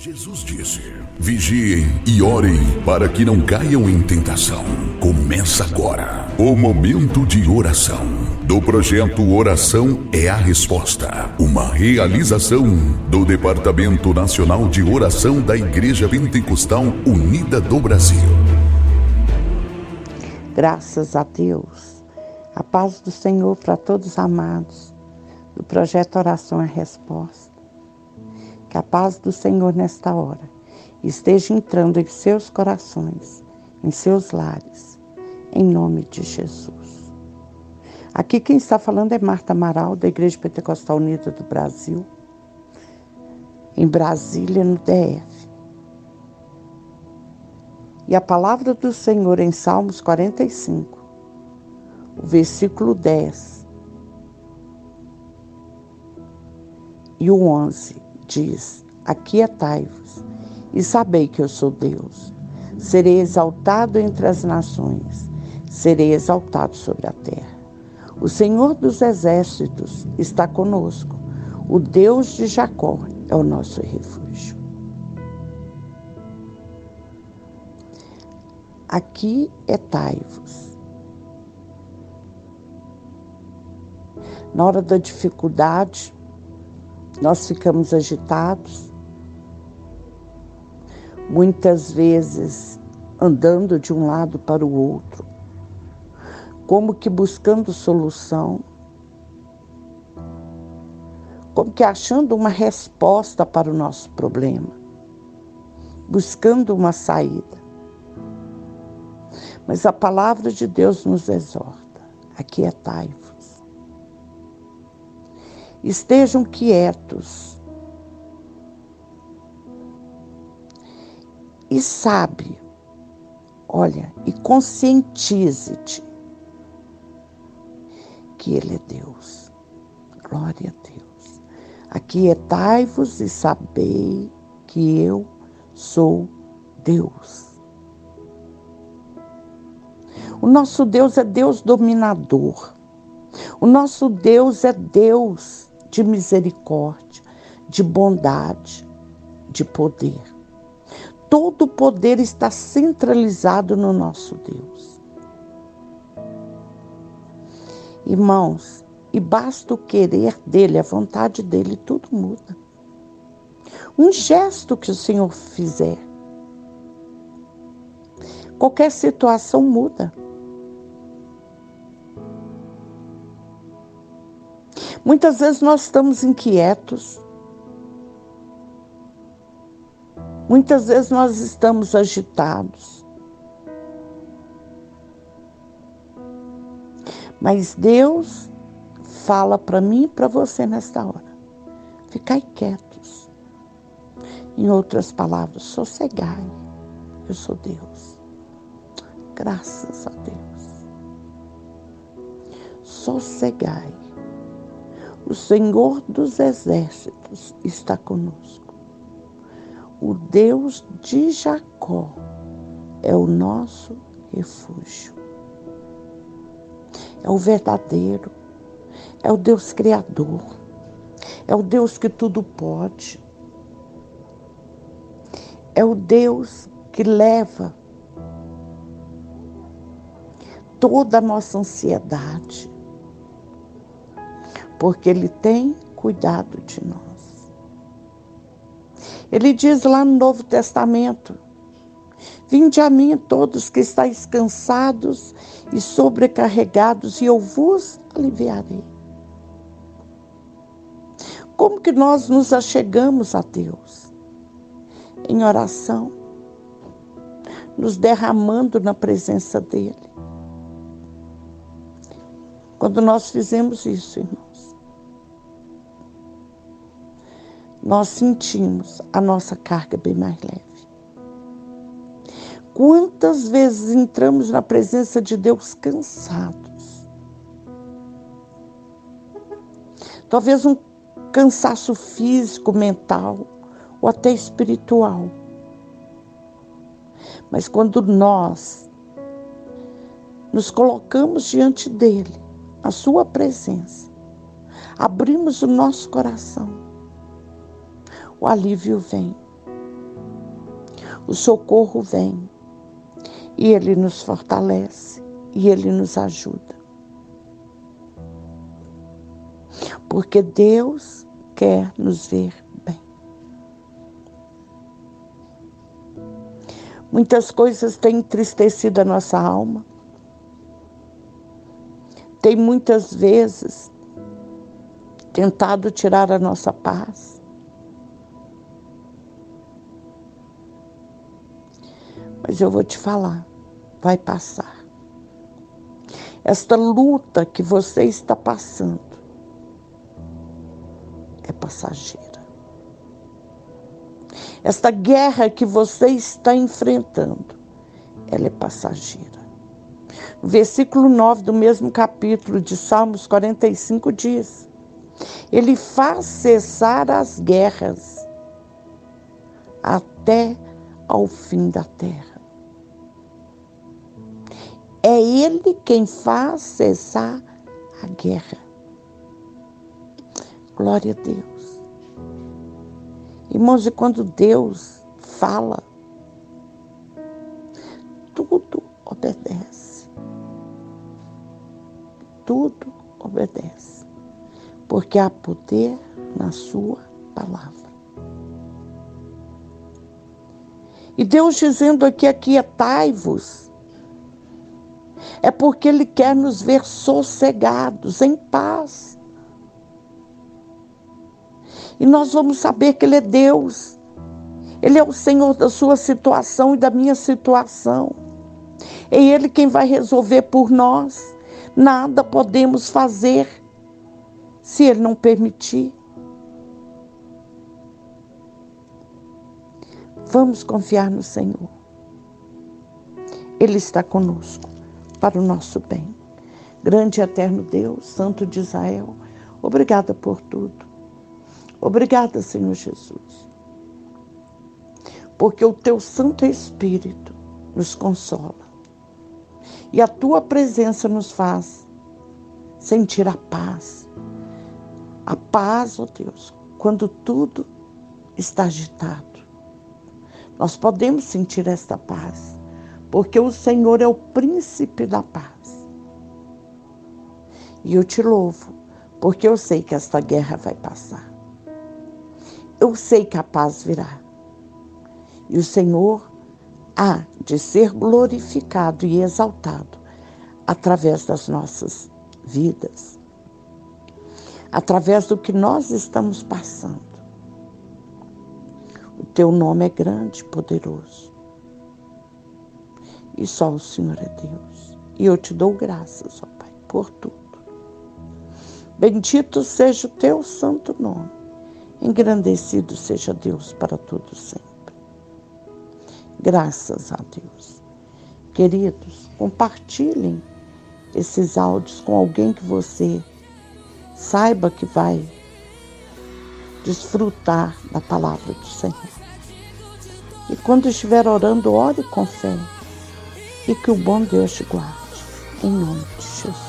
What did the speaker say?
Jesus disse: Vigiem e orem para que não caiam em tentação. Começa agora o momento de oração do projeto Oração é a Resposta, uma realização do Departamento Nacional de Oração da Igreja Pentecostal Unida do Brasil. Graças a Deus, a paz do Senhor para todos amados do projeto Oração é a Resposta que a paz do Senhor nesta hora esteja entrando em seus corações, em seus lares, em nome de Jesus. Aqui quem está falando é Marta Amaral, da Igreja Pentecostal Unida do Brasil, em Brasília, no DF. E a palavra do Senhor em Salmos 45, o versículo 10 e o 11 diz: Aquietai-vos e sabei que eu sou Deus. Serei exaltado entre as nações, serei exaltado sobre a terra. O Senhor dos exércitos está conosco. O Deus de Jacó é o nosso refúgio. Aqui etai-vos. Na hora da dificuldade, nós ficamos agitados, muitas vezes andando de um lado para o outro, como que buscando solução, como que achando uma resposta para o nosso problema, buscando uma saída. Mas a palavra de Deus nos exorta: aquietai-vos estejam quietos. E sabe, olha, e conscientize-te que Ele é Deus. Glória a Deus. Aquietai-vos e sabei que eu sou Deus. O nosso Deus é Deus dominador. O nosso Deus é Deus de misericórdia, de bondade, de poder. Todo o poder está centralizado no nosso Deus. Irmãos, e basta o querer dele, a vontade dele, tudo muda. Um gesto que o Senhor fizer, qualquer situação muda. Muitas vezes nós estamos inquietos. Muitas vezes nós estamos agitados. Mas Deus fala para mim e para você nesta hora. Ficai quietos. Em outras palavras, sossegai. Eu sou Deus. Graças a Deus. Sossegai. O Senhor dos exércitos está conosco. O Deus de Jacó é o nosso refúgio. É o verdadeiro, é o Deus Criador, é o Deus que tudo pode, é o Deus que leva toda a nossa ansiedade, porque Ele tem cuidado de nós. Ele diz lá no Novo Testamento: Vinde a mim todos que estáis cansados e sobrecarregados, e eu vos aliviarei. Como que nós nos achegamos a Deus? Em oração, nos derramando na presença dEle. Quando nós fizemos isso, irmão, nós sentimos a nossa carga bem mais leve. Quantas vezes entramos na presença de Deus cansados? Talvez um cansaço físico, mental ou até espiritual. Mas quando nós nos colocamos diante dele, a sua presença, abrimos o nosso coração, o alívio vem. o socorro vem e ele nos fortalece e ele nos ajuda. Porque Deus quer nos ver bem. Muitas coisas têm entristecido a nossa alma. Tem muitas vezes tentado tirar a nossa paz. Mas eu vou te falar, vai passar. Esta luta que você está passando é passageira. Esta guerra que você está enfrentando, ela é passageira. No versículo 9 do mesmo capítulo de Salmos 45 diz: Ele faz cessar as guerras até ao fim da terra. É Ele quem faz cessar a guerra. Glória a Deus. Irmãos, e quando Deus fala, tudo obedece. Tudo obedece. Porque há poder na Sua palavra. E Deus dizendo aqui: aquietai-vos, é porque Ele quer nos ver sossegados, em paz. E nós vamos saber que Ele é Deus. Ele é o Senhor da sua situação e da minha situação. É Ele quem vai resolver por nós. Nada podemos fazer se Ele não permitir. Vamos confiar no Senhor. Ele está conosco para o nosso bem. Grande e eterno Deus, Santo de Israel, obrigada por tudo. Obrigada, Senhor Jesus. Porque o teu Santo Espírito nos consola. E a tua presença nos faz sentir a paz. A paz, ó oh Deus, quando tudo está agitado. Nós podemos sentir esta paz, porque o Senhor é o príncipe da paz. E eu te louvo, porque eu sei que esta guerra vai passar eu sei que a paz virá. E o Senhor há de ser glorificado e exaltado através das nossas vidas, através do que nós estamos passando. O teu nome é grande, poderoso. E só o Senhor é Deus. E eu te dou graças, ó Pai, por tudo. Bendito seja o teu santo nome Engrandecido seja Deus para todo sempre. Graças a Deus. Queridos, compartilhem esses áudios com alguém que você saiba que vai desfrutar da palavra do Senhor. E quando estiver orando, ore com fé. E que o bom Deus te guarde. Em nome de Jesus.